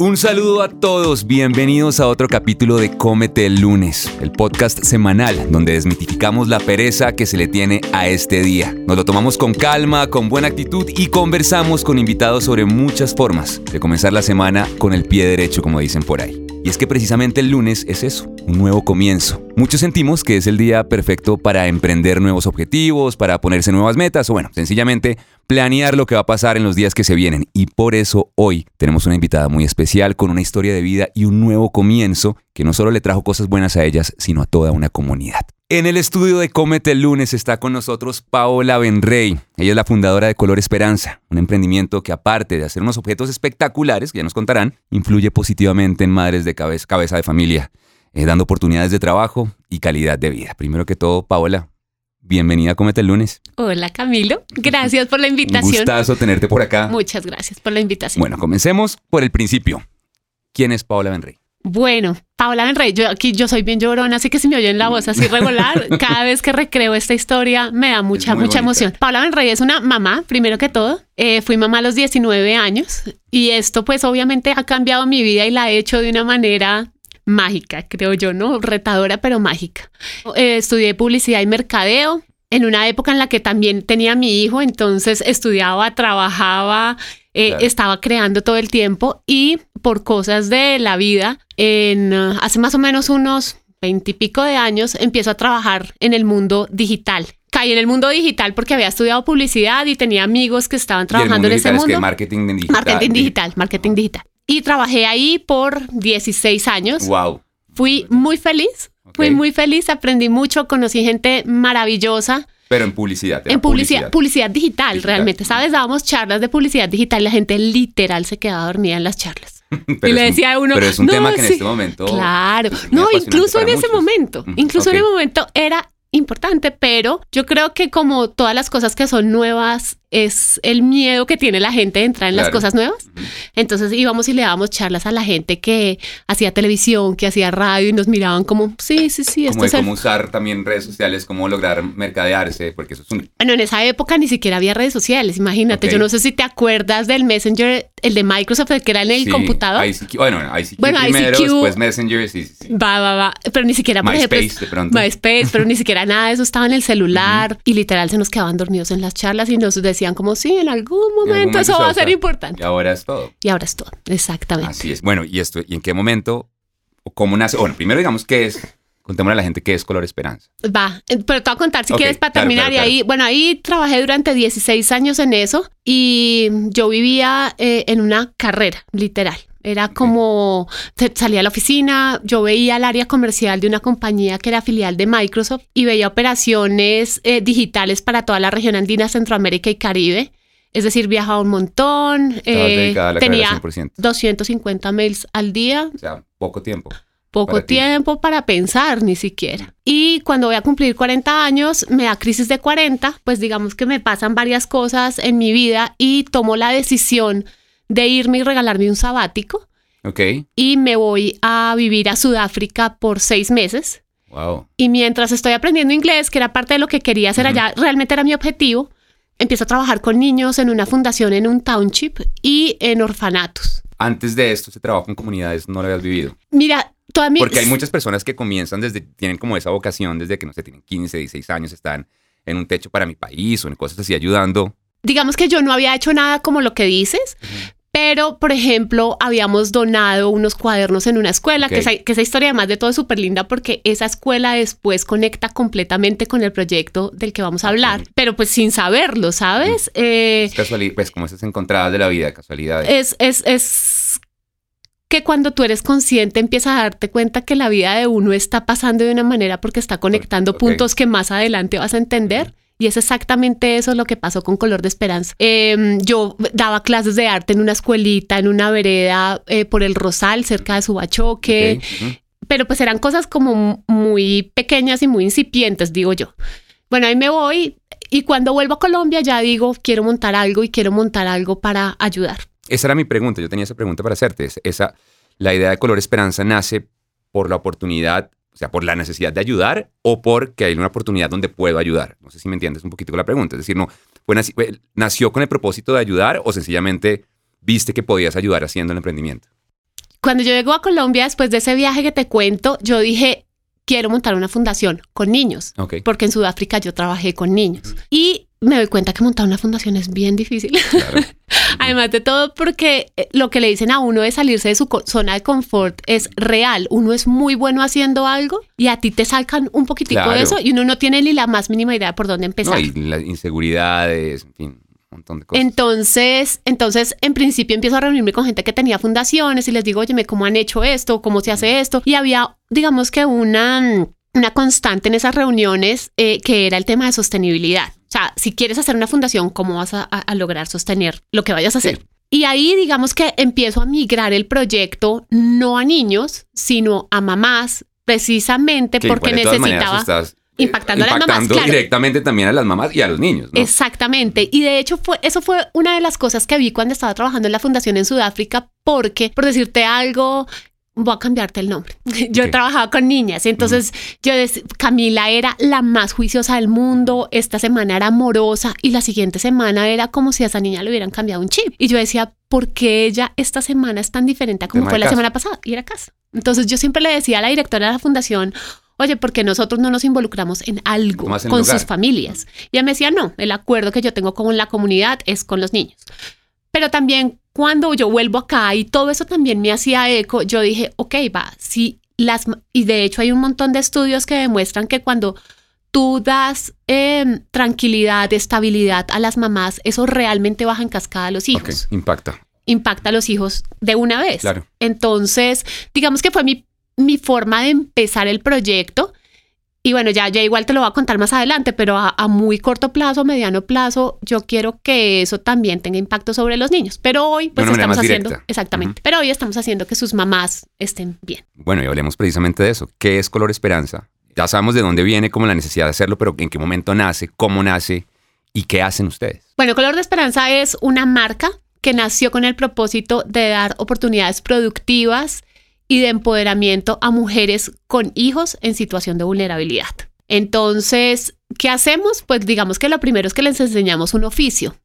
Un saludo a todos, bienvenidos a otro capítulo de Cómete el lunes, el podcast semanal donde desmitificamos la pereza que se le tiene a este día. Nos lo tomamos con calma, con buena actitud y conversamos con invitados sobre muchas formas de comenzar la semana con el pie derecho, como dicen por ahí. Y es que precisamente el lunes es eso, un nuevo comienzo. Muchos sentimos que es el día perfecto para emprender nuevos objetivos, para ponerse nuevas metas o bueno, sencillamente planear lo que va a pasar en los días que se vienen. Y por eso hoy tenemos una invitada muy especial con una historia de vida y un nuevo comienzo que no solo le trajo cosas buenas a ellas, sino a toda una comunidad. En el estudio de Cómete el lunes está con nosotros Paola Benrey. Ella es la fundadora de Color Esperanza, un emprendimiento que aparte de hacer unos objetos espectaculares, que ya nos contarán, influye positivamente en madres de cabeza, cabeza de familia, eh, dando oportunidades de trabajo y calidad de vida. Primero que todo, Paola, bienvenida a Cómete el lunes. Hola Camilo, gracias por la invitación. Un gustazo tenerte por acá. Muchas gracias por la invitación. Bueno, comencemos por el principio. ¿Quién es Paola Benrey? Bueno, Paola Benrey, yo aquí yo soy bien llorona, así que si me oyen la voz así regular, cada vez que recreo esta historia me da mucha, mucha emoción. Paola Benrey es una mamá, primero que todo. Eh, fui mamá a los 19 años y esto pues obviamente ha cambiado mi vida y la he hecho de una manera mágica, creo yo, ¿no? Retadora, pero mágica. Eh, estudié publicidad y mercadeo en una época en la que también tenía mi hijo, entonces estudiaba, trabajaba, eh, estaba creando todo el tiempo y por cosas de la vida, en, uh, hace más o menos unos veintipico de años, empiezo a trabajar en el mundo digital. Caí en el mundo digital porque había estudiado publicidad y tenía amigos que estaban trabajando en ese mundo. marketing digital. Marketing digital, marketing digital. Y trabajé ahí por 16 años. Wow. Fui muy feliz, fui muy feliz, aprendí mucho, conocí gente maravillosa. Pero en publicidad. En publicidad, publicidad, digital, realmente. ¿Sabes? Dábamos charlas de publicidad digital y la gente literal se quedaba dormida en las charlas. y le decía a uno. Pero es un tema que en este momento. Claro. No, incluso en ese momento. Incluso en ese momento era importante, pero yo creo que como todas las cosas que son nuevas, es el miedo que tiene la gente de entrar en las cosas nuevas. Entonces íbamos y le dábamos charlas a la gente que hacía televisión, que hacía radio y nos miraban como, sí, sí, sí. Como esto de cómo usar también redes sociales, cómo lograr mercadearse, porque eso es un... Bueno, en esa época ni siquiera había redes sociales, imagínate. Yo no sé si te acuerdas del Messenger, el de Microsoft, que era en el computador. ICQ, bueno, ICQ bueno, primero, ICQ, después Messenger, sí, sí, Va, va, va. Pero ni siquiera, por MySpace, ejemplo, de pronto. MySpace, pero ni siquiera nada de eso estaba en el celular. Y literal se nos quedaban dormidos en las charlas y nos decían como, sí, en algún momento eso va a ser importante. Y ahora es todo. Y ahora es todo, exactamente. Así es. Bueno, ¿y esto? ¿Y en qué momento? ¿O cómo nace? Bueno, primero digamos qué es, contémosle a la gente qué es Color Esperanza. Va, eh, pero te voy a contar si quieres para terminar. y ahí, bueno, ahí trabajé durante 16 años en eso y yo vivía eh, en una carrera, literal. Era como salía a la oficina, yo veía el área comercial de una compañía que era filial de Microsoft y veía operaciones eh, digitales para toda la región andina, Centroamérica y Caribe. Es decir, viajaba un montón. Eh, tenía 250 mails al día. O sea, poco tiempo. Poco tiempo para pensar, ni siquiera. Y cuando voy a cumplir 40 años, me da crisis de 40, pues digamos que me pasan varias cosas en mi vida y tomo la decisión de irme y regalarme un sabático. Ok. Y me voy a vivir a Sudáfrica por seis meses. Wow. Y mientras estoy aprendiendo inglés, que era parte de lo que quería hacer allá, realmente era mi objetivo, empiezo a trabajar con niños en una fundación en un township y en orfanatos. Antes de esto, ese trabajo en comunidades no lo habías vivido. Mira, toda mi... Porque hay muchas personas que comienzan desde, tienen como esa vocación desde que, no sé, tienen 15, 16 años, están en un techo para mi país o en cosas así ayudando. Digamos que yo no había hecho nada como lo que dices, pero, por ejemplo, habíamos donado unos cuadernos en una escuela, que, esa, que, esa, historia además de todo es súper linda porque esa escuela después conecta completamente con el proyecto del que vamos a hablar, pero pues sin saberlo, ¿sabes? Eh, es casualidad, pues como esas encontradas de la vida, casualidades. Es, es, es que cuando tú eres consciente empiezas a darte cuenta que la vida de uno está pasando de una manera porque está conectando okay. puntos que más adelante vas a entender. Y es exactamente eso lo que pasó con Color de Esperanza. Eh, yo daba clases de arte en una escuelita, en una vereda eh, por el Rosal, cerca de Subachoque. Okay. Uh -huh. Pero pues eran cosas como muy pequeñas y muy incipientes, digo yo. Bueno, ahí me voy y cuando vuelvo a Colombia ya digo, quiero montar algo y quiero montar algo para ayudar. Esa era mi pregunta, yo tenía esa pregunta para hacerte. Esa, la idea de Color Esperanza nace por la oportunidad o sea, por la necesidad de ayudar o porque hay una oportunidad donde puedo ayudar. No sé si me entiendes un poquito con la pregunta. Es decir, no, fue ¿nació con el propósito de ayudar o sencillamente viste que podías ayudar haciendo el emprendimiento? Cuando yo llego a Colombia, después de ese viaje que te cuento, yo dije, quiero montar una fundación con niños, porque en Sudáfrica yo trabajé con niños. Y me doy cuenta que montar una fundación es bien difícil. Además de todo, porque eh, lo que le dicen a uno de salirse de su zona de confort es real. Uno es muy bueno haciendo algo y a ti te sacan un poquitico de eso y uno no tiene ni la más mínima idea por dónde empezar. y las inseguridades, en fin. Un montón de cosas. Entonces, entonces, en principio empiezo a reunirme con gente que tenía fundaciones y les digo, oye, ¿cómo han hecho esto? ¿Cómo se hace esto? Y había, digamos que una, una constante en esas reuniones eh, que era el tema de sostenibilidad. O sea, si quieres hacer una fundación, ¿cómo vas a, lograr sostener lo que vayas a hacer? Y ahí digamos que empiezo a migrar el proyecto no a niños, sino a mamás, precisamente porque necesitaba... Eh, impactando, a las mamás. directamente también a las mamás y a los niños. Exactamente. Y de hecho, fue, eso fue una de las cosas que vi cuando estaba trabajando en la fundación en Sudáfrica, porque, por decirte algo, voy a cambiarte el nombre. Yo he trabajado con niñas, entonces yo Camila era la más juiciosa del mundo, esta semana era amorosa y la siguiente semana era como si a esa niña le hubieran cambiado un chip. Y yo decía, ¿por qué ella esta semana es tan diferente a como fue la semana pasada? Y era casa. Entonces yo siempre le decía a la directora de la fundación, oye, porque nosotros no nos involucramos en algo con sus familias. Y ella me decía, no, el acuerdo que yo tengo con la comunidad es con los niños. Pero también cuando yo vuelvo acá y todo eso también me hacía eco, yo dije, ok, va, si las, y de hecho hay un montón de estudios que demuestran que cuando tú das em, tranquilidad, estabilidad a las mamás, eso realmente baja en cascada a los hijos. impacta. Impacta a los hijos de una vez. Claro. Entonces, digamos que fue mi, mi forma de empezar el proyecto y bueno, ya, ya igual te lo voy a contar más adelante, pero a, muy corto plazo, mediano plazo, yo quiero que eso también tenga impacto sobre los niños. Pero hoy, pues estamos haciendo, exactamente, pero hoy estamos haciendo que sus mamás estén bien. Bueno, y hablemos precisamente de eso. ¿Qué es Color Esperanza? Ya sabemos de dónde viene, como la necesidad de hacerlo, pero en qué momento nace, cómo nace y qué hacen ustedes. Bueno, Color de Esperanza es una marca que nació con el propósito de dar oportunidades productivas y de empoderamiento a mujeres con hijos en situación de vulnerabilidad. Entonces, ¿qué hacemos? Pues digamos que lo primero es que les enseñamos un oficio,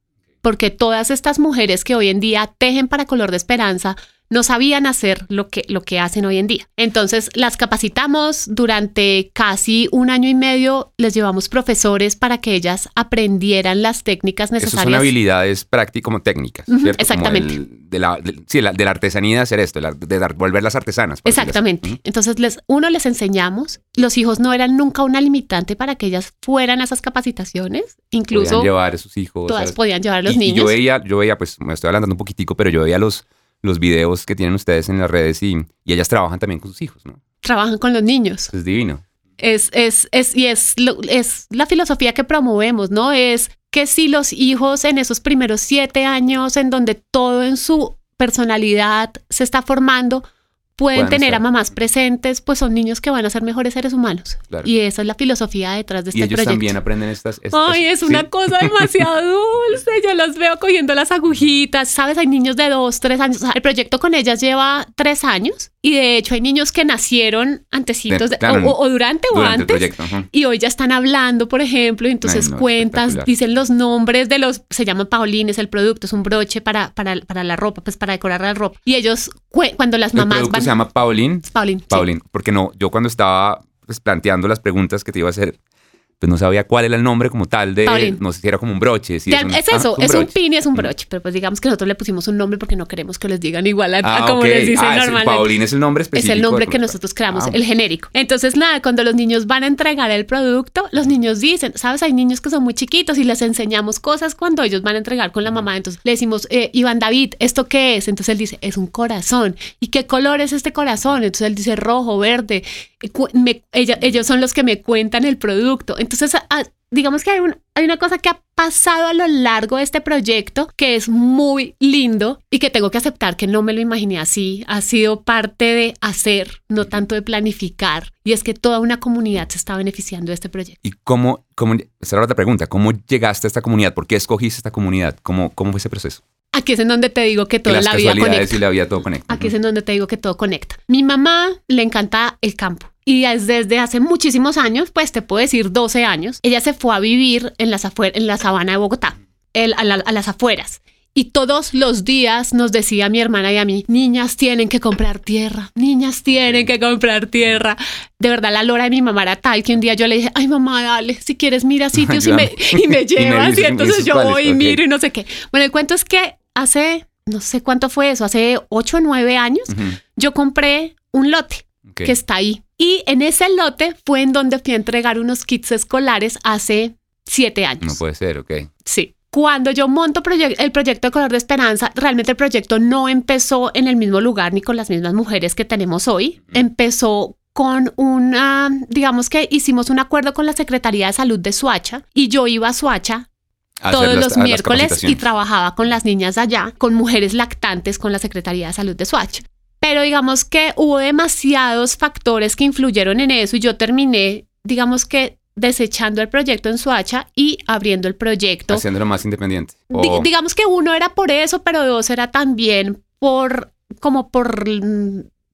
porque todas estas mujeres que hoy en día tejen para color de esperanza no sabían hacer lo que, lo que hacen hoy en día. Entonces las capacitamos durante casi un año y medio, les llevamos profesores para que ellas aprendieran las técnicas necesarias. Esas son habilidades prácticas como técnicas, ¿cierto? Exactamente. de, la, sí, de la artesanía de hacer esto, de, dar, volverlas artesanas. Exactamente. Entonces les, uno les enseñamos, los hijos no eran nunca una limitante para que ellas fueran a esas capacitaciones, incluso... Podían llevar a sus hijos. Todas podían llevar a los niños. Y yo veía, yo veía, pues me estoy hablando un poquitico, pero yo veía los los videos que tienen ustedes en las redes y, y ellas trabajan también con sus hijos, ¿no? Trabajan con los niños. Es divino. Es, es, es, y es, es la filosofía que promovemos, ¿no? Es que si los hijos en esos primeros siete años en donde todo en su personalidad se está formando, pueden tener a mamás presentes, pues son niños que van a ser mejores seres humanos. Y esa es la filosofía detrás de este y ellos también aprenden estas... Ay, es una cosa demasiado dulce. Yo las veo cogiendo las agujitas. ¿Sabes? Hay niños de dos, tres años. el proyecto con ellas lleva tres años. Y de hecho hay niños que nacieron antecitos o, durante, o antes. y hoy ya están hablando, por ejemplo. Y entonces cuentas, dicen los nombres de los... Se llama Paulín, es el producto. Es un broche para, para, para la ropa, pues para decorar la ropa. Y ellos, cuando las mamás van llama Pauline. Pauline. Pauline. Porque no, yo cuando estaba pues, planteando las preguntas que te iba a hacer, pues no sabía cuál era el nombre como tal de, no sé si era como un broche. es, eso, es un pin y es un broche, pero pues digamos que nosotros le pusimos un nombre porque no queremos que les digan igual a, ah, como les dicen ah, normalmente. Pauline es el nombre específico. Es el nombre que nosotros creamos, ah, el genérico. Entonces nada, cuando los niños van a entregar el producto, los niños dicen, sabes, hay niños que son muy chiquitos y les enseñamos cosas cuando ellos van a entregar con la mamá. Entonces le decimos, eh, Iván David, ¿esto qué es? Entonces él dice, es un corazón. ¿Y qué color es este corazón? Entonces él dice rojo, verde. ellos son los que me cuentan el producto. Entonces, digamos que hay, hay una cosa que ha pasado a lo largo de este proyecto que es muy lindo y que tengo que aceptar que no me lo imaginé así. Ha sido parte de hacer, no tanto de planificar. Y es que toda una comunidad se está beneficiando de este proyecto. ¿Y cómo, cómo esa era otra pregunta, cómo llegaste a esta comunidad? ¿Por qué escogiste esta comunidad? ¿Cómo, cómo fue ese proceso? Aquí es en donde te digo que toda la vida conecta. Y la vida todo conecta. Aquí es en donde te digo que todo conecta. Mi mamá le encanta el campo y desde hace muchísimos años, pues te puedo decir 12 años, ella se fue a vivir en, las en la sabana de Bogotá, a, las afueras. Y todos los días nos decía mi hermana y a mí, niñas tienen que comprar tierra, niñas tienen que comprar tierra. De verdad, la lora de mi mamá era tal que un día yo le dije, ay mamá, dale, si quieres mira sitios y, me, y me llevas. y, entonces yo voy y miro y no sé qué. Bueno, el cuento es que hace, no sé cuánto fue eso, hace ocho o nueve años, yo compré un lote que está ahí. Y en ese lote fue en donde fui a entregar unos kits escolares hace siete años. No puede ser, ok. Sí. Cuando yo monto el proyecto de Color de Esperanza, realmente el proyecto no empezó en el mismo lugar ni con las mismas mujeres que tenemos hoy. Empezó con una, digamos que hicimos un acuerdo con la Secretaría de Salud de Suacha y yo iba a Suacha todos los miércoles y trabajaba con las niñas allá, con mujeres lactantes con la Secretaría de Salud de Suacha. Pero digamos que hubo demasiados factores que influyeron en eso y yo terminé, digamos que desechando el proyecto en Suacha y abriendo el proyecto. Haciéndolo más independiente. digamos que uno era por eso, pero dos era también por como por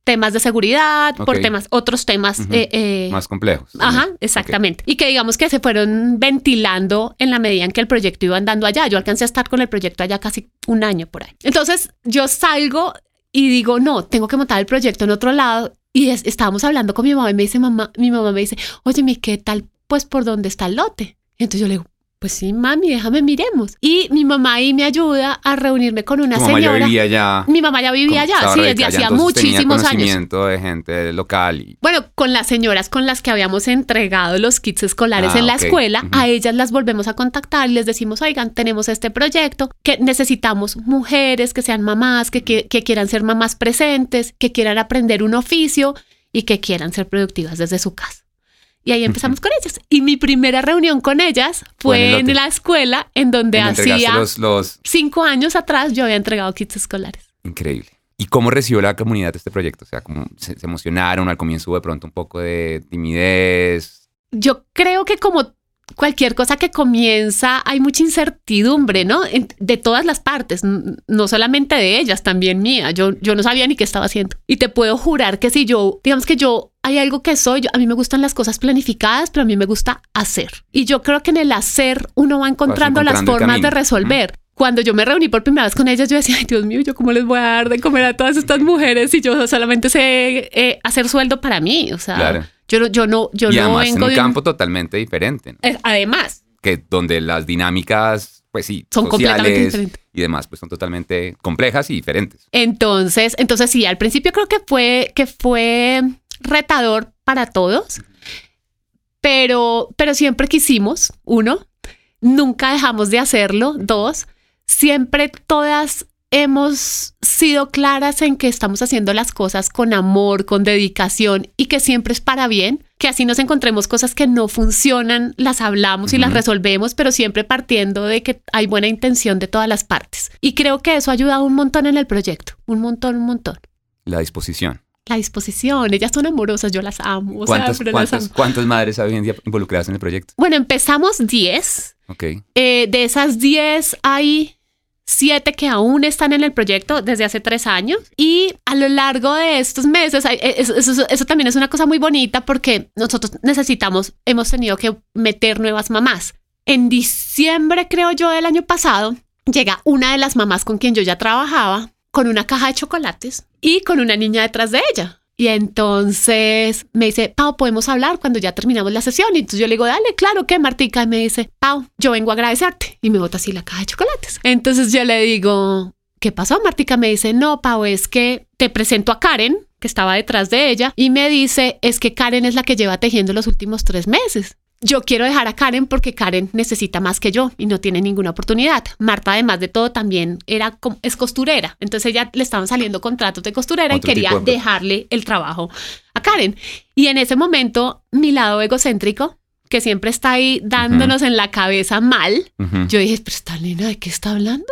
temas de seguridad, por temas, otros temas eh, eh, más complejos. Ajá, exactamente. Y que digamos que se fueron ventilando en la medida en que el proyecto iba andando allá. Yo alcancé a estar con el proyecto allá casi un año por ahí. Entonces yo salgo y digo, no, tengo que montar el proyecto en otro lado. Y estábamos hablando con mi mamá y me dice, mamá, mi mamá me dice, oye, mi, ¿qué tal pues por dónde está el lote. entonces yo le digo, pues sí, mami, déjame miremos. Y mi mamá ahí me ayuda a reunirme con una señora. Mamá ya vivía allá. Mi mamá ya vivía allá, sí, desde hacía muchísimos años. de gente local. Bueno, con las señoras con las que habíamos entregado los kits escolares ah, en la escuela, a ellas las volvemos a contactar y les decimos, oigan, tenemos este proyecto que necesitamos mujeres que sean mamás, que, que quieran ser mamás presentes, que quieran aprender un oficio y que quieran ser productivas desde su casa. Y ahí empezamos con ellas. Y mi primera reunión con ellas fue en, la escuela, en donde hacía los, cinco años atrás yo había entregado kits escolares. Increíble. ¿Y cómo recibió la comunidad este proyecto? O sea, ¿cómo se, emocionaron al comienzo de pronto un poco de timidez? Yo creo que como cualquier cosa que comienza hay mucha incertidumbre, ¿no? De todas las partes, no solamente de ellas, también mía. Yo, yo no sabía ni qué estaba haciendo. Y te puedo jurar que si yo, digamos que yo hay algo que soy, yo, a mí me gustan las cosas planificadas, pero a mí me gusta hacer. Y yo creo que en el hacer uno va encontrando, las formas de resolver. Cuando yo me reuní por primera vez con ellas, yo decía, ay Dios mío, ¿yo cómo les voy a dar de comer a todas estas mujeres si yo solamente sé eh, hacer sueldo para mí? O sea, yo, yo no, yo y no además en un campo totalmente diferente. Además. Que donde las dinámicas, pues sí, son completamente diferentes. Y demás, pues son totalmente complejas y diferentes. Entonces, entonces sí, al principio creo que fue, que fue retador para todos, pero, pero siempre quisimos, uno, nunca dejamos de hacerlo, dos, siempre todas hemos sido claras en que estamos haciendo las cosas con amor, con dedicación y que siempre es para bien, que así nos encontremos cosas que no funcionan, las hablamos y las resolvemos, pero siempre partiendo de que hay buena intención de todas las partes. Y creo que eso ha ayudado un montón en el proyecto, un montón, un montón. La disposición la disposición. Ellas son amorosas, yo las amo. ¿Cuántas madres habían involucradas en el proyecto? Bueno, empezamos 10. Ok. Eh, de esas 10 hay 7 que aún están en el proyecto desde hace 3 años. Y a lo largo de estos meses, eh, eso, también es una cosa muy bonita porque nosotros necesitamos, hemos tenido que meter nuevas mamás. En diciembre, creo yo, del año pasado, llega una de las mamás con quien yo ya trabajaba con una caja de chocolates y con una niña detrás de ella. Y entonces me dice, Pau, ¿podemos hablar cuando ya terminamos la sesión? Y entonces yo le digo, dale, claro que Martica. Y me dice, Pau, yo vengo a agradecerte. Y me bota así la caja de chocolates. Entonces yo le digo, ¿qué pasó? Martica me dice, no, Pau, es que te presento a Karen, que estaba detrás de ella, y me dice, es que Karen es la que lleva tejiendo los últimos tres meses yo quiero dejar a Karen porque Karen necesita más que yo y no tiene ninguna oportunidad. Marta, además de todo, también era es costurera. Entonces ella le estaban saliendo contratos de costurera y quería dejarle el trabajo a Karen. Y en ese momento, mi lado egocéntrico, que siempre está ahí dándonos en la cabeza mal, yo dije, pero esta nena, ¿de qué está hablando?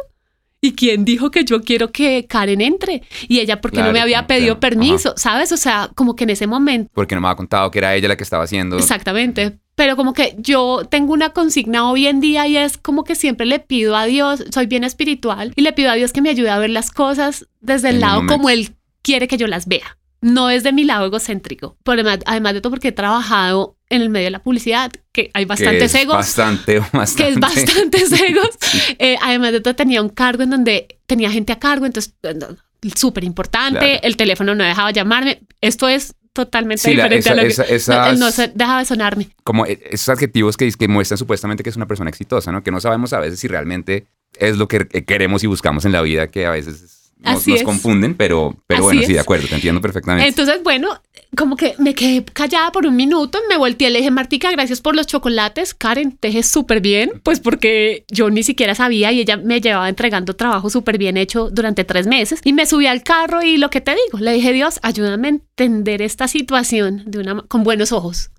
¿Y quién dijo que yo quiero que Karen entre? Y ella, porque no me había pedido permiso? ¿Sabes? O sea, como que en ese momento. Porque no me había contado que era ella la que estaba haciendo. Exactamente pero como que yo tengo una consigna hoy en día y es como que siempre le pido a Dios, soy bien espiritual, y le pido a Dios que me ayude a ver las cosas desde el lado como Él quiere que yo las vea, no desde mi lado egocéntrico. Por además, además de todo porque he trabajado en el medio de la publicidad, que hay bastantes que es egos. Bastante, bastante. Que es bastantes egos. Eh, además de todo, tenía un cargo en donde tenía gente a cargo, entonces súper importante. Claro. El teléfono no dejaba llamarme. Esto es totalmente Sí, la- diferente esa- a lo que esa- no, esas- no se dejaba de sonarme. Como e- esos adjetivos que, que muestran supuestamente que es una persona exitosa, ¿no? Que no sabemos a veces si realmente es lo que que queremos y buscamos en la vida, que a veces nos, Así nos es. confunden, pero, pero Así bueno, sí, de acuerdo, te entiendo perfectamente. Entonces, bueno, como que me quedé callada por un minuto, me volteé y le dije, Martica, gracias por los chocolates. Karen, te dejé súper bien, pues porque yo ni siquiera sabía y ella me llevaba entregando trabajo súper bien hecho durante tres meses. Y me subí al carro y lo que te digo, le dije, Dios, ayúdame a entender esta situación de una, con buenos ojos.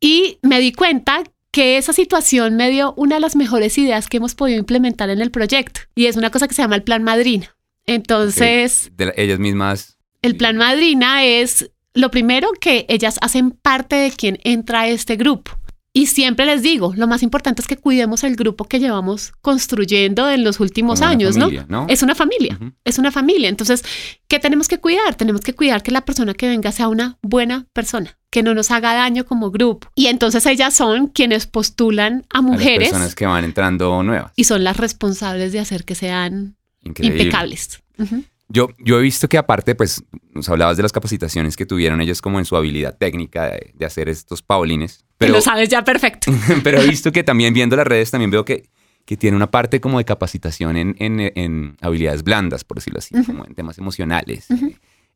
Y me di cuenta que esa situación me dio una de las mejores ideas que hemos podido implementar en el proyecto. Y es una cosa que se llama el plan madrina. Entonces, De ellas mismas. el plan madrina es lo primero que ellas hacen parte de quien entra a este grupo. Y siempre les digo, lo más importante es que cuidemos el grupo que llevamos construyendo en los últimos como años, familia, ¿no? ¿no? Es una familia, es una familia. Entonces, ¿qué tenemos que cuidar? Tenemos que cuidar que la persona que venga sea una buena persona, que no nos haga daño como grupo. Y entonces ellas son quienes postulan a A las mujeres personas que van entrando nuevas. y son las responsables de hacer que sean Increíble. impecables. Yo, yo he visto que aparte, pues, nos hablabas de las capacitaciones que tuvieron ellos como en su habilidad técnica de, de hacer estos paulines. Que Pero, lo sabes ya perfecto. pero he visto que también viendo las redes, también veo que, que tiene una parte como de capacitación en, en- en habilidades blandas, por decirlo así, como en temas emocionales,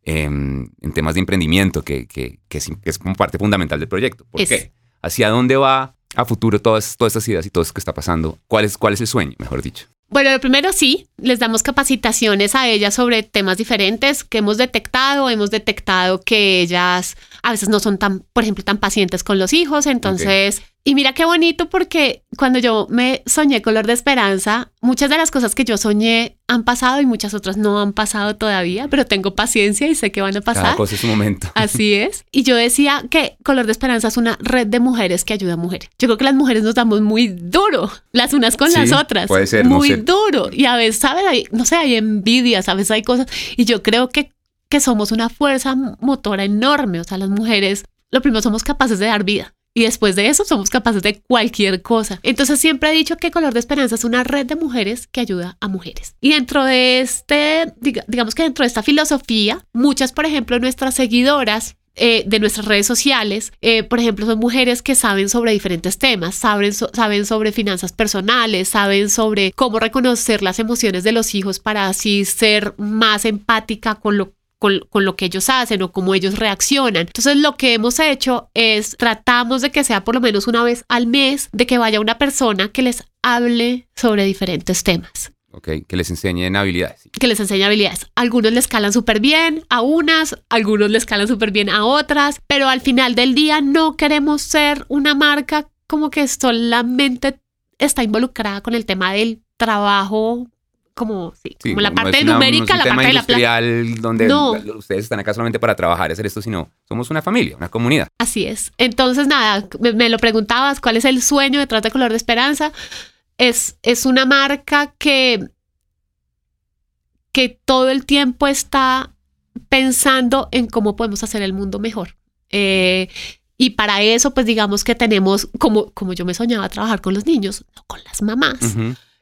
em, en temas de emprendimiento, que, que, que es, que es como parte fundamental del proyecto. ¿Por Es. qué? ¿Hacia dónde va a futuro todas, todas estas ideas y todo esto que está pasando? ¿Cuál es, ¿Cuál es el sueño, mejor dicho? Bueno, lo primero sí, les damos capacitaciones a ellas sobre temas diferentes que hemos detectado. Hemos detectado que ellas a veces no son tan, por ejemplo, tan pacientes con los hijos. Entonces, y mira qué bonito porque cuando yo me soñé color de esperanza, muchas de las cosas que yo soñé han pasado y muchas otras no han pasado todavía, pero tengo paciencia y sé que van a Cada pasar. cosa es su momento. Así es. Y yo decía que Color de Esperanza es una red de mujeres que ayuda a mujeres. Yo creo que las mujeres nos damos muy duro, las unas con Sí, las otras. puede ser, no Muy sé. duro. Y a veces, ¿sabes? Hay, no sé, hay envidias, a veces hay cosas. Y yo creo que, que somos una fuerza motora enorme. O sea, las mujeres, lo primero, somos capaces de dar vida. Y después de eso somos capaces de cualquier cosa. Entonces siempre he dicho que Color de Esperanza es una red de mujeres que ayuda a mujeres. Y dentro de este, diga- digamos que dentro de esta filosofía, muchas, por ejemplo, nuestras seguidoras eh, de nuestras redes sociales, eh, por ejemplo, son mujeres que saben sobre diferentes temas, saben, saben sobre finanzas personales, saben sobre cómo reconocer las emociones de los hijos para así ser más empática con lo con, con lo que ellos hacen o cómo ellos reaccionan. Entonces lo que hemos hecho es tratamos de que sea por lo menos una vez al mes, de que vaya una persona que les hable sobre diferentes temas Ok, que les enseñen habilidades. que les enseña habilidades. Algunos les calan súper bien a unas, algunos les calan súper bien a otras, pero al final del día no queremos ser una marca como que solamente está involucrada con el tema del trabajo, como, sí, Sí, como la parte numérica, no la parte de la plata. donde No. ustedes están acá solamente para trabajar hacer esto, sino somos una familia, una comunidad. Así es. Entonces, nada, me, me lo preguntabas, ¿cuál es el sueño detrás de Color de Esperanza? Es, es una marca que, que todo el tiempo está pensando en cómo podemos hacer el mundo mejor. Eh, y para eso, pues digamos que tenemos, como, como yo me soñaba trabajar con los niños, no con las mamás.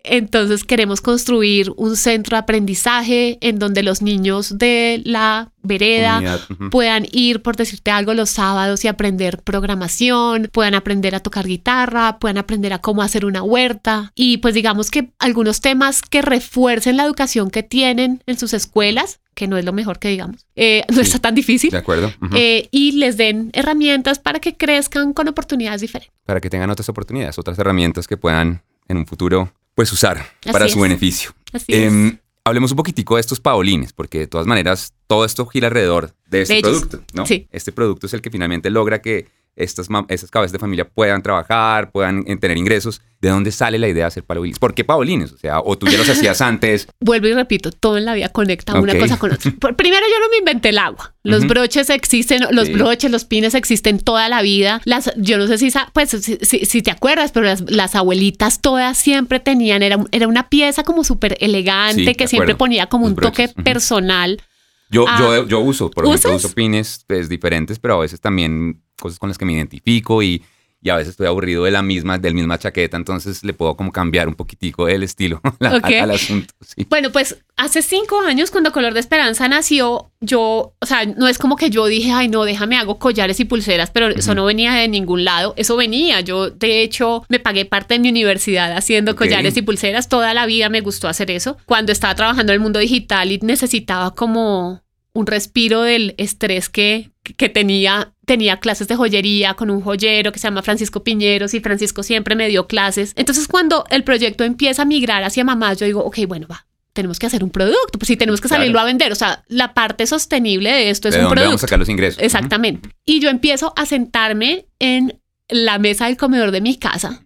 Entonces queremos construir un centro de aprendizaje en donde los niños de la vereda puedan ir, por decirte algo, los sábados y aprender programación, puedan aprender a tocar guitarra, puedan aprender a cómo hacer una huerta y pues digamos que algunos temas que refuercen la educación que tienen en sus escuelas, que no es lo mejor que digamos, eh, no Sí. está tan difícil, De acuerdo. eh, y les den herramientas para que crezcan con oportunidades diferentes. para que tengan otras oportunidades, otras herramientas que puedan en un futuro pues usar Así para es. su beneficio. Así es. Em, hablemos un poquitico de estos paolines, porque de todas maneras todo esto gira alrededor de este De producto, ¿no? Sí. Este producto es el que finalmente logra que estas, estas cabezas de familia puedan trabajar, puedan eh, tener ingresos. ¿De dónde sale la idea de hacer paolines? ¿Por qué paolines? O sea, o tú ya los hacías antes. Vuelvo y repito, todo en la vida conecta una cosa con otra. Por- Primero, yo no me inventé el agua. Los broches existen, los Sí. broches, los pines existen toda la vida. Las, yo no sé si, pues, si, si- si te acuerdas, pero las, las abuelitas todas siempre tenían, era, era una pieza como súper elegante Sí, que siempre ponía como Los un toque personal. Yo, Ah. yo, yo uso, por ejemplo, uso pines pues, diferentes, pero a veces también cosas con las que me identifico y y a veces estoy aburrido de la misma, del misma chaqueta, entonces le puedo como cambiar un poquitico el estilo al, asunto. Bueno, pues hace cinco años cuando Color de Esperanza nació, yo, o sea, no es como que yo dije, ay no, déjame hago collares y pulseras, pero eso no venía de ningún lado, eso venía. Yo, de hecho, me pagué parte de mi universidad haciendo collares y pulseras, toda la vida me gustó hacer eso. Cuando estaba trabajando en el mundo digital y necesitaba como un respiro del estrés que, que tenía. Tenía clases de joyería con un joyero que se llama Francisco Piñeros y Francisco siempre me dio clases. Entonces cuando el proyecto empieza a migrar hacia mamá, yo digo, ok, bueno, va, tenemos que hacer un producto, pues sí, tenemos que salirlo a vender. O sea, la parte sostenible de esto es un producto. Vamos a sacar los ingresos. Exactamente. Y yo empiezo a sentarme en la mesa del comedor de mi casa,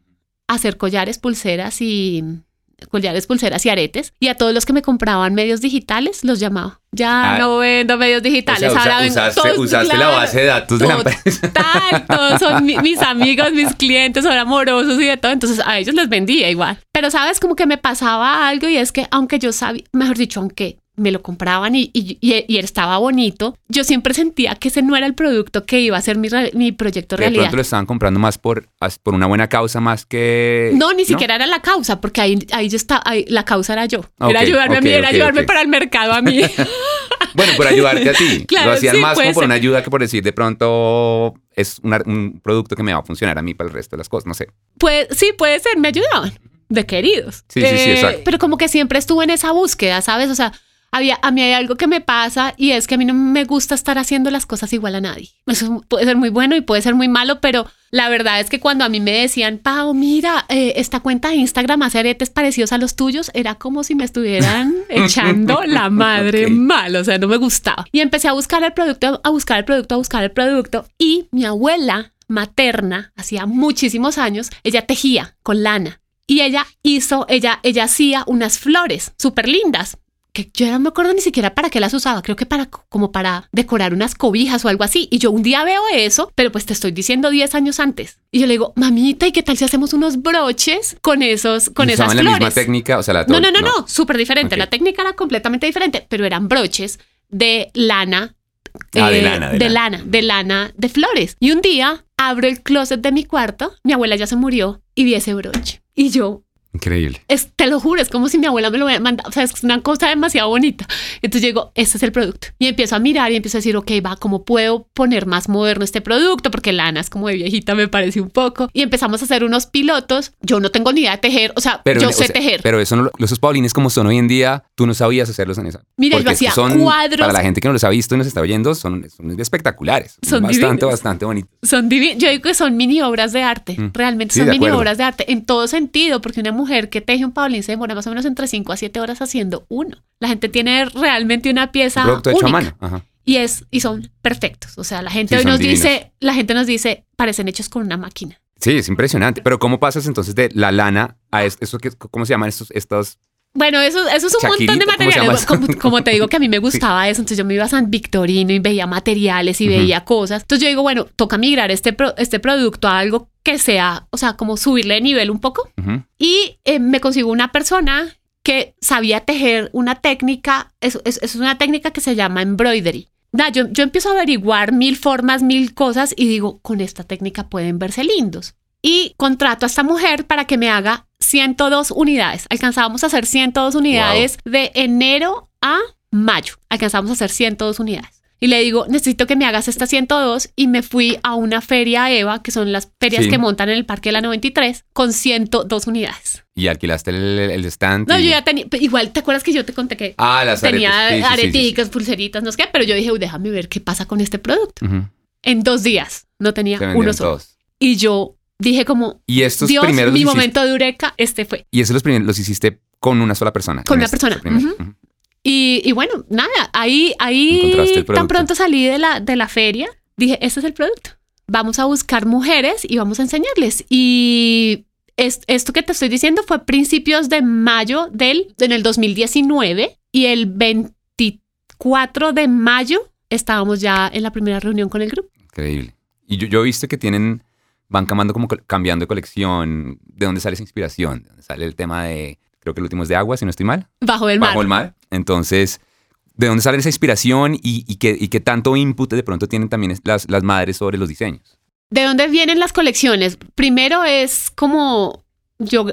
a hacer collares, pulseras y collares, pulseras y aretes. Y a todos los que me compraban medios digitales los llamaba. Ya ah. no vendo medios digitales. ahora usaste, la base de datos de la empresa. Todos son mis amigos, mis clientes, son amorosos y de todo. Entonces a ellos les vendía igual. Pero sabes, como que me pasaba algo y es que aunque yo sabía, mejor dicho, aunque me lo compraban y, y, y, estaba bonito, yo siempre sentía que ese no era el producto que iba a ser mi, mi proyecto de realidad. De pronto lo estaban comprando más por, por una buena causa más que... No, ni siquiera era la causa, porque ahí, ahí yo estaba, la causa era yo. era ayudarme a mí, era ayudarme para el mercado a mí. bueno, por ayudarte a ti. lo hacían más como por una ayuda que por decir de pronto es un producto que me va a funcionar a mí para el resto de las cosas, no sé. Pues sí, puede ser, me ayudaban de queridos. Sí, sí, sí, exacto. Eh, pero como que siempre estuve en esa búsqueda, ¿sabes? O sea, había, a mí hay algo que me pasa y es que a mí no me gusta estar haciendo las cosas igual a nadie. Eso puede ser muy bueno y puede ser muy malo, pero la verdad es que cuando a mí me decían, Pau, mira, eh, esta cuenta de Instagram hace aretes parecidos a los tuyos, era como si me estuvieran echando la madre mal, o sea, no me gustaba. Y empecé a buscar el producto, a buscar el producto, a buscar el producto y mi abuela materna, hacía muchísimos años, ella tejía con lana y ella hizo, ella, ella hacía unas flores súper lindas, que yo no me acuerdo ni siquiera para qué las usaba, creo que para como para decorar unas cobijas o algo así. Y yo un día veo eso, pero pues te estoy diciendo 10 años antes. Y yo le digo, mamita, ¿y qué tal si hacemos unos broches con esos, con esas flores? la misma técnica? O sea, la no, no, no, no, súper diferente. La técnica era completamente diferente, pero eran broches de lana. Ah, de eh, lana. De, lana, de lana de flores. Y un día abro el closet de mi cuarto, mi abuela ya se murió y vi ese broche. Y yo, Increíble. Es, te lo juro, es como si mi abuela me lo hubiera mandado. O sea, es una cosa demasiado bonita. Entonces yo digo, este es el producto. Y empiezo a mirar y empiezo a decir, ok, va, ¿cómo puedo poner más moderno este producto? Porque lana es como de viejita, me parece un poco. Y empezamos a hacer unos pilotos. Yo no tengo ni idea de tejer. O sea, yo sé tejer. Pero eso no, los paulines como son hoy en día, tú no sabías hacerlos en esa. Mira, yo hacía son, cuadros. Para la gente que no los ha visto y nos está oyendo, son, espectaculares. Son bastante, bastante bonitos. Son divinos. Yo digo que son mini obras de arte. Mm. Realmente son mini obras de arte en todo sentido, porque una mujer que teje un Paulín se demora más o menos entre 5 a 7 horas haciendo uno. La gente tiene realmente una pieza producto hecho a mano. Y es y son perfectos. O sea, la gente hoy nos dice, la gente nos dice, parecen hechos con una máquina. Sí, es impresionante. Pero ¿cómo pasas entonces de la lana a eso que cómo se llaman estos estos bueno, eso, eso es un montón de materiales. Como, te digo que a mí me gustaba eso, entonces yo me iba a San Victorino y veía materiales y veía cosas. Entonces yo digo, bueno, toca migrar este, este producto a algo que sea, o sea, como subirle de nivel un poco. Y eh, me consigo una persona que sabía tejer una técnica, es, es, una técnica que se llama embroidery. yo, yo empiezo a averiguar mil formas, mil cosas y digo, con esta técnica pueden verse lindos. Y contrato a esta mujer para que me haga 102 unidades. Alcanzábamos a hacer 102 unidades de enero a mayo. Alcanzamos a hacer 102 unidades. Y le digo, necesito que me hagas esta 102 y me fui a una feria EVA, que son las ferias que montan en el Parque de la 93, con 102 unidades. ¿Y alquilaste el, stand? No, yo ya tenía, igual, ¿te acuerdas que yo te conté que ah, las tenía areticas, pulseritas, no sé qué? Pero yo dije, déjame ver qué pasa con este producto. En dos días no tenía uno solo. Y yo dije como, y estos Dios, primeros mi momento de eureka, este fue. Y esos los primeros los hiciste con una sola persona. Con una persona. Y, y, bueno, nada, ahí, ahí tan pronto salí de la, de la feria, dije, este es el producto. Vamos a buscar mujeres y vamos a enseñarles. Y esto que te estoy diciendo fue principios de mayo del, en el 2019 y el 24 de mayo estábamos ya en la primera reunión con el grupo. Increíble. Y yo, yo he visto que tienen van cambiando como cambiando de colección, de dónde sale esa inspiración, de dónde sale el tema de, creo que el último es de agua, si no estoy mal. Bajo el mar. Bajo el mar. Entonces, ¿de dónde sale esa inspiración y, qué tanto input de pronto tienen también las, las madres sobre los diseños? ¿De dónde vienen las colecciones? Primero es como yo,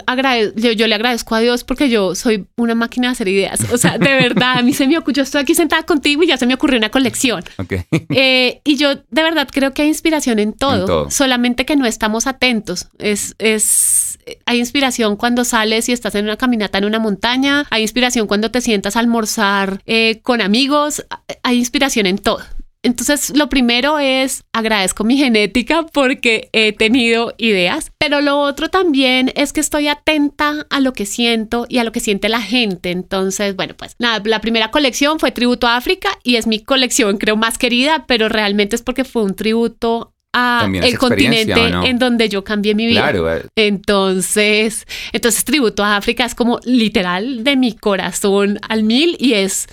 yo, le agradezco a Dios porque yo soy una máquina de hacer ideas. O sea, de verdad, a mí se me ocurrió, yo estoy aquí sentada contigo y ya se me ocurrió una colección. Okay. Eh, y yo de verdad creo que hay inspiración en todo, solamente que no estamos atentos. Es, es, hay inspiración cuando sales y estás en una caminata en una montaña, hay inspiración cuando te sientas a almorzar eh, con amigos, hay inspiración en todo. Entonces, lo primero es agradezco mi genética porque he tenido ideas, pero lo otro también es que estoy atenta a lo que siento y a lo que siente la gente. Entonces, bueno, pues nada, la primera colección fue Tributo a África y es mi colección creo más querida, pero realmente es porque fue un tributo a el continente en donde yo cambié mi vida. Claro. Eh. Entonces, entonces tributo a África es como literal de mi corazón al mil y es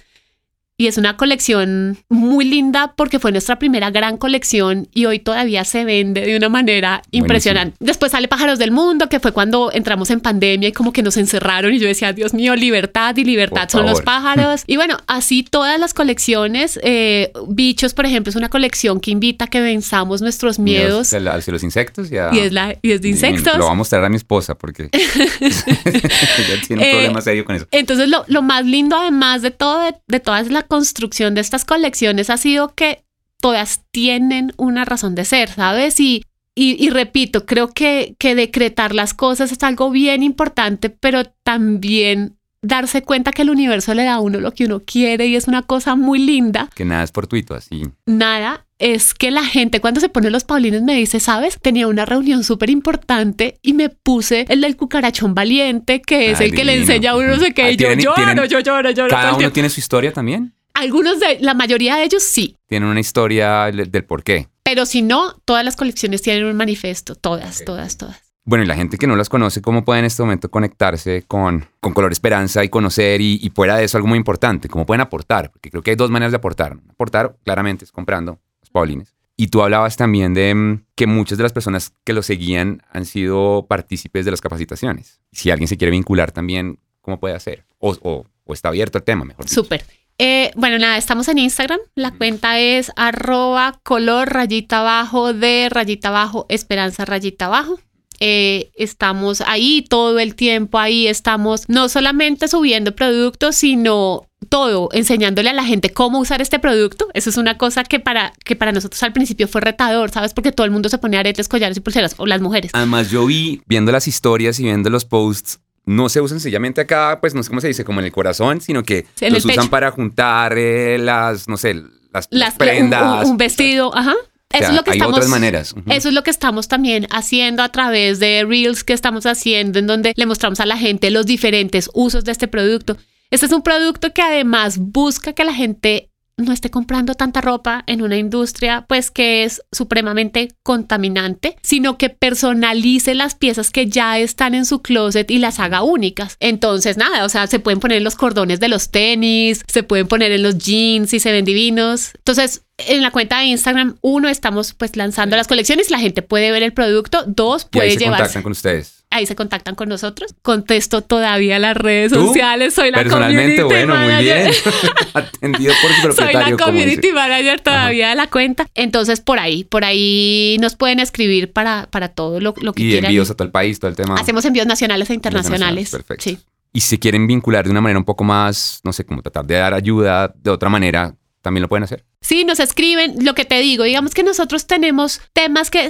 y es una colección muy linda porque fue nuestra primera gran colección y hoy todavía se vende de una manera impresionante. Después sale Pájaros del Mundo, que fue cuando entramos en pandemia y como que nos encerraron y yo decía, Dios mío, libertad y libertad son los pájaros. y bueno, así todas las colecciones. Eh, Bichos, por ejemplo, es una colección que invita a que venzamos nuestros miedos. Hacia los insectos. Ya... Y, es la, y es de insectos. Lo vamos a mostrar a mi esposa porque ya tiene un problema serio con eso. Entonces, lo, lo más lindo además de todo, de, de todas las construcción de estas colecciones ha sido que todas tienen una razón de ser, ¿sabes? Y, y, repito, creo que, que decretar las cosas es algo bien importante, pero también darse cuenta que el universo le da a uno lo que uno quiere y es una cosa muy linda. Que nada es fortuito, así. Nada. Es que la gente cuando se pone los paulines me dice, ¿sabes? Tenía una reunión súper importante y me puse el del cucarachón valiente, que es el que le enseña a uno no sé qué. y yo lloro, yo lloro, lloro. ¿Cada uno tiene su historia también? Algunos de, la mayoría de ellos sí. Tienen una historia del por qué. Pero si no, todas las colecciones tienen un manifiesto, todas, todas, todas. Bueno, y la gente que no las conoce, ¿cómo puede en este momento conectarse con, con Color Esperanza y conocer? Y, y, fuera de eso, algo muy importante, ¿cómo pueden aportar? Porque creo que hay dos maneras de aportar. Aportar, claramente, es comprando los Paulines. Y tú hablabas también de mm, que muchas de las personas que lo seguían han sido partícipes de las capacitaciones. Si alguien se quiere vincular también, ¿cómo puede hacer? O, o, o está abierto el tema, mejor dicho. Súper. Eh, bueno, nada, estamos en Instagram. La cuenta es arroba color rayita abajo de rayita abajo esperanza rayita abajo. Eh, estamos ahí todo el tiempo, ahí estamos no solamente subiendo productos, sino todo, enseñándole a la gente cómo usar este producto. Eso es una cosa que para, que para nosotros al principio fue retador, ¿sabes? Porque todo el mundo se pone aretes, collares y pulseras, o las mujeres. Además, yo vi, viendo las historias y viendo los posts, no se usan sencillamente acá, pues no sé cómo se dice, como en el corazón, sino que los usan para juntar eh, las, no sé, las, prendas. Un, vestido, ajá. Eso es lo que hay estamos, otras maneras. Eso es lo que estamos también haciendo a través de Reels que estamos haciendo, en donde le mostramos a la gente los diferentes usos de este producto. Este es un producto que además busca que la gente no esté comprando tanta ropa en una industria pues que es supremamente contaminante, sino que personalice las piezas que ya están en su closet y las haga únicas. Entonces, nada, o sea, se pueden poner los cordones de los tenis, se pueden poner en los jeans y se ven divinos. Entonces, en la cuenta de Instagram, uno, estamos pues lanzando las colecciones, la gente puede ver el producto, dos, puede y ahí se con ustedes ahí se contactan con nosotros. Contesto todavía las redes sociales, soy la Personalmente, bueno, muy bien. Atendido por su propietario. Soy la community manager todavía de la cuenta. Entonces, por ahí, por ahí nos pueden escribir para, para todo lo, lo que quieran. Y envíos a todo el país, todo el tema. Hacemos envíos nacionales e internacionales. Perfecto. Sí. Y si quieren vincular de una manera un poco más, no sé, como tratar de dar ayuda de otra manera, también lo pueden hacer. Sí, nos escriben, lo que te digo, digamos que nosotros tenemos temas que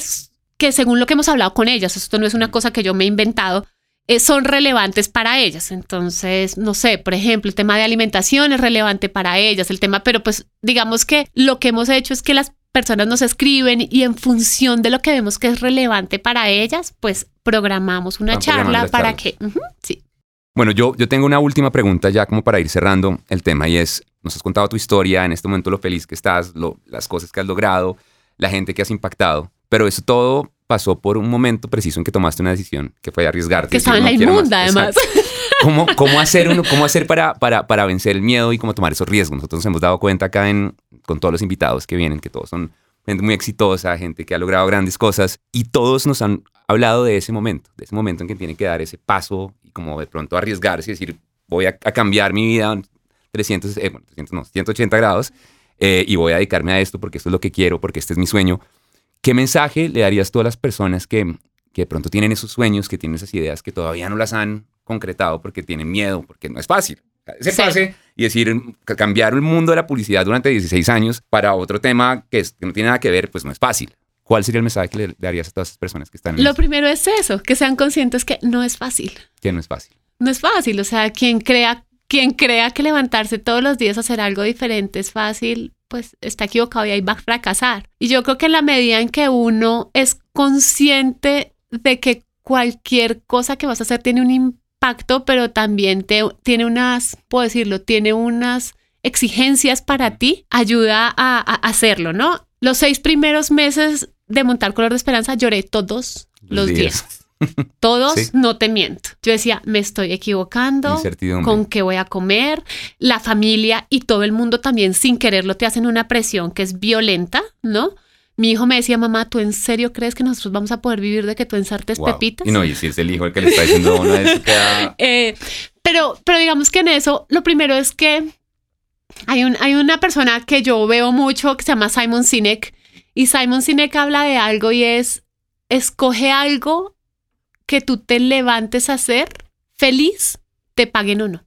que según lo que hemos hablado con ellas, esto no es una cosa que yo me he inventado, eh, son relevantes para ellas. Entonces, no sé, por ejemplo, el tema de alimentación es relevante para ellas, el tema, pero pues digamos que lo que hemos hecho es que las personas nos escriben y en función de lo que vemos que es relevante para ellas, pues programamos una charla para que... sí. Bueno, yo, yo tengo una última pregunta ya como para ir cerrando el tema y es, nos has contado tu historia, en este momento lo feliz que estás, las cosas que has logrado, la gente que has impactado. Pero eso todo pasó por un momento preciso en que tomaste una decisión, que fue arriesgarte. Que estaba en la inmunda, además. ¿Cómo, ¿Cómo, hacer, uno, cómo hacer para, para, para vencer el miedo y cómo tomar esos riesgos? Nosotros nos hemos dado cuenta acá en, con todos los invitados que vienen, que todos son gente muy exitosa, gente que ha logrado grandes cosas y todos nos han hablado de ese momento, de ese momento en que tienen que dar ese paso y como de pronto arriesgarse y decir, voy a, cambiar mi vida 300, eh, bueno, 300 no, 180 grados eh, y voy a dedicarme a esto porque esto es lo que quiero, porque este es mi sueño. ¿Qué mensaje le darías tú a las personas que, que de pronto tienen esos sueños, que tienen esas ideas, que todavía no las han concretado porque tienen miedo, porque no es fácil? Ese Sí. pase y decir, cambiar el mundo de la publicidad durante 16 años para otro tema que, es- que no tiene nada que ver, pues no es fácil. ¿Cuál sería el mensaje que le darías a todas esas personas que están en Lo primero es eso, que sean conscientes que no es fácil. que no es fácil? No es fácil, o sea, quien crea, quien crea que levantarse todos los días a hacer algo diferente es fácil, pues está equivocado y ahí va a fracasar. Y yo creo que en la medida en que uno es consciente de que cualquier cosa que vas a hacer tiene un impacto, pero también te, tiene unas, puedo decirlo, tiene unas exigencias para ti, ayuda a, a hacerlo, ¿no? Los seis primeros meses de montar Color de Esperanza lloré todos los días. Todos, Sí. no te miento. Yo decía, me estoy equivocando, con qué voy a comer, la familia y todo el mundo también sin quererlo te hacen una presión que es violenta, ¿no? Mi hijo me decía, mamá, ¿tú en serio crees que nosotros vamos a poder vivir de que tú ensartes Wow. pepitas? Y no, y si es el hijo el que le está diciendo a uno eso, queda- Eh, pero, pero digamos que en eso, lo primero es que hay, un, hay una persona que yo veo mucho que se llama Simon Sinek y Simon Sinek habla de algo y es, escoge algo que tú te levantes a hacer feliz, te paguen o no,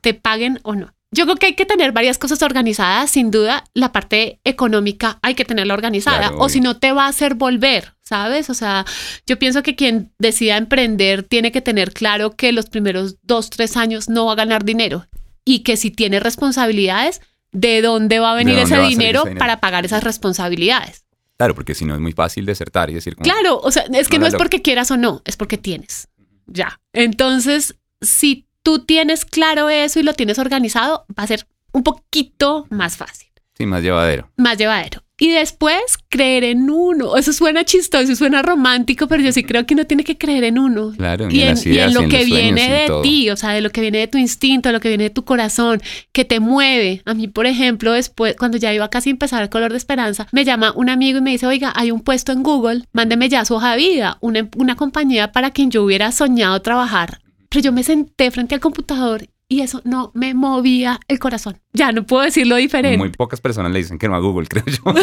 te paguen o no. Yo creo que hay que tener varias cosas organizadas, sin duda. La parte económica hay que tenerla organizada, Claro, o si no te va a hacer volver, ¿sabes? O sea, yo pienso que quien decida emprender tiene que tener claro que los primeros dos, tres años no va a ganar dinero y que si tiene responsabilidades, ¿de dónde va a venir dinero, ese dinero? para pagar esas responsabilidades? Claro, porque si no es muy fácil desertar y decir como, Claro, o sea, es que No es porque quieras o no, es porque tienes. Ya. Entonces, si tú tienes claro eso y lo tienes organizado, va a ser un poquito más fácil, sí, más llevadero. más llevadero. Y después, creer en uno. Eso suena chistoso suena romántico, pero yo sí creo que uno tiene que creer en uno. Claro, Y en, y en lo y que sueños, viene de todo. ti, o sea, de lo que viene de tu instinto, de lo que viene de tu corazón, que te mueve. A mí, por ejemplo, después, cuando ya iba casi a empezar el color de esperanza, me llama un amigo y me dice, oiga, hay un puesto en Google, mándeme ya su hoja de vida, una, una compañía para quien yo hubiera soñado trabajar. Pero yo me senté frente al computador y eso no me movía el corazón. Ya no puedo decirlo diferente. Muy pocas personas le dicen que no a Google, creo yo.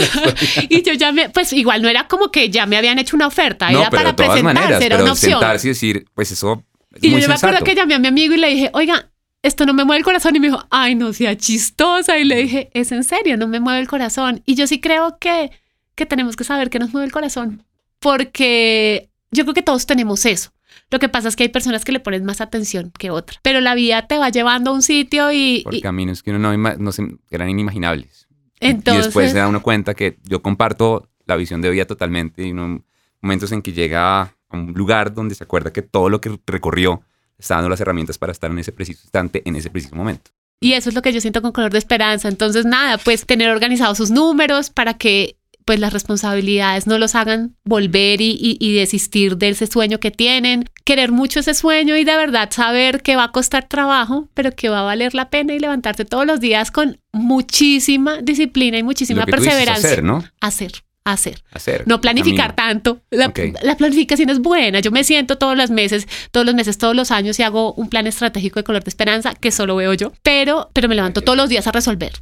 y yo ya me, pues igual no era como que ya me habían hecho una oferta, no, era pero para de todas presentarse, maneras, era pero una opción. sentarse y decir, pues eso es Y yo, muy yo me acuerdo que llamé a mi amigo y le dije, oiga, esto no me mueve el corazón. Y me dijo, ay, no sea chistosa. Y le dije, es en serio, no me mueve el corazón. Y yo sí creo que, que tenemos que saber que nos mueve el corazón. Porque yo creo que todos tenemos eso. Lo que pasa es que hay personas que le ponen más atención que otras. Pero la vida te va llevando a un sitio y, Por y caminos que uno no, se- eran inimaginables. entonces... y después se da uno cuenta que yo comparto la visión de vida totalmente y uno, momentos en que llega a un lugar donde se acuerda que todo lo que recorrió está dando las herramientas para estar en ese preciso instante, en ese preciso momento. Y eso es lo que yo siento con color de esperanza. Entonces, nada, pues tener organizados sus números para que pues las responsabilidades no los hagan volver y, y- y desistir de ese sueño que tienen, querer mucho ese sueño y de verdad saber que va a costar trabajo, pero que va a valer la pena y levantarte todos los días con muchísima disciplina y muchísima lo que tú dices, perseverancia. hacer, ¿no? hacer, hacer. Hacer. No planificar tanto. La, la planificación es buena. Yo me siento todos los meses, todos los meses, todos los años y hago un plan estratégico de color de esperanza que solo veo yo, pero, pero me levanto todos los días a resolver.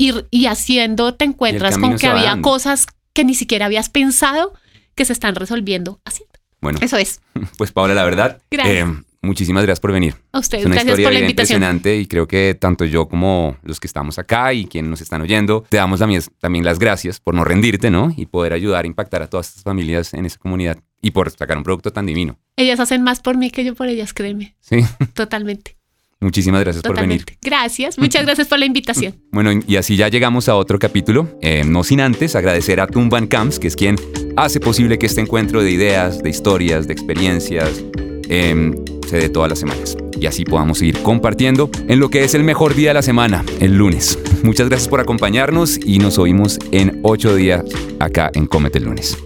Y, y haciendo te encuentras con que había dando. cosas que ni siquiera habías pensado que se están resolviendo haciendo. Bueno, Eso es. pues Paola, la verdad, Gracias. eh, muchísimas gracias por venir. A ustedes, Es una gracias historia por la bien invitación. impresionante y creo que tanto yo como los que estamos acá y quienes nos están oyendo, te damos también, también las gracias por no rendirte, ¿no? Y poder ayudar a impactar a todas estas familias en esa comunidad y por sacar un producto tan divino. Ellas hacen más por mí que yo por ellas, créeme. Sí, Totalmente. Muchísimas gracias por venir. Gracias. Muchas gracias por la invitación. Bueno, y así ya llegamos a otro capítulo. Eh, no sin antes agradecer a Tumban Camps, que es quien hace posible que este encuentro de ideas, de historias, de experiencias eh, se dé todas las semanas. Y así podamos seguir compartiendo en lo que es el mejor día de la semana, el lunes. Muchas gracias por acompañarnos y nos oímos en ocho días acá en Cómete el lunes.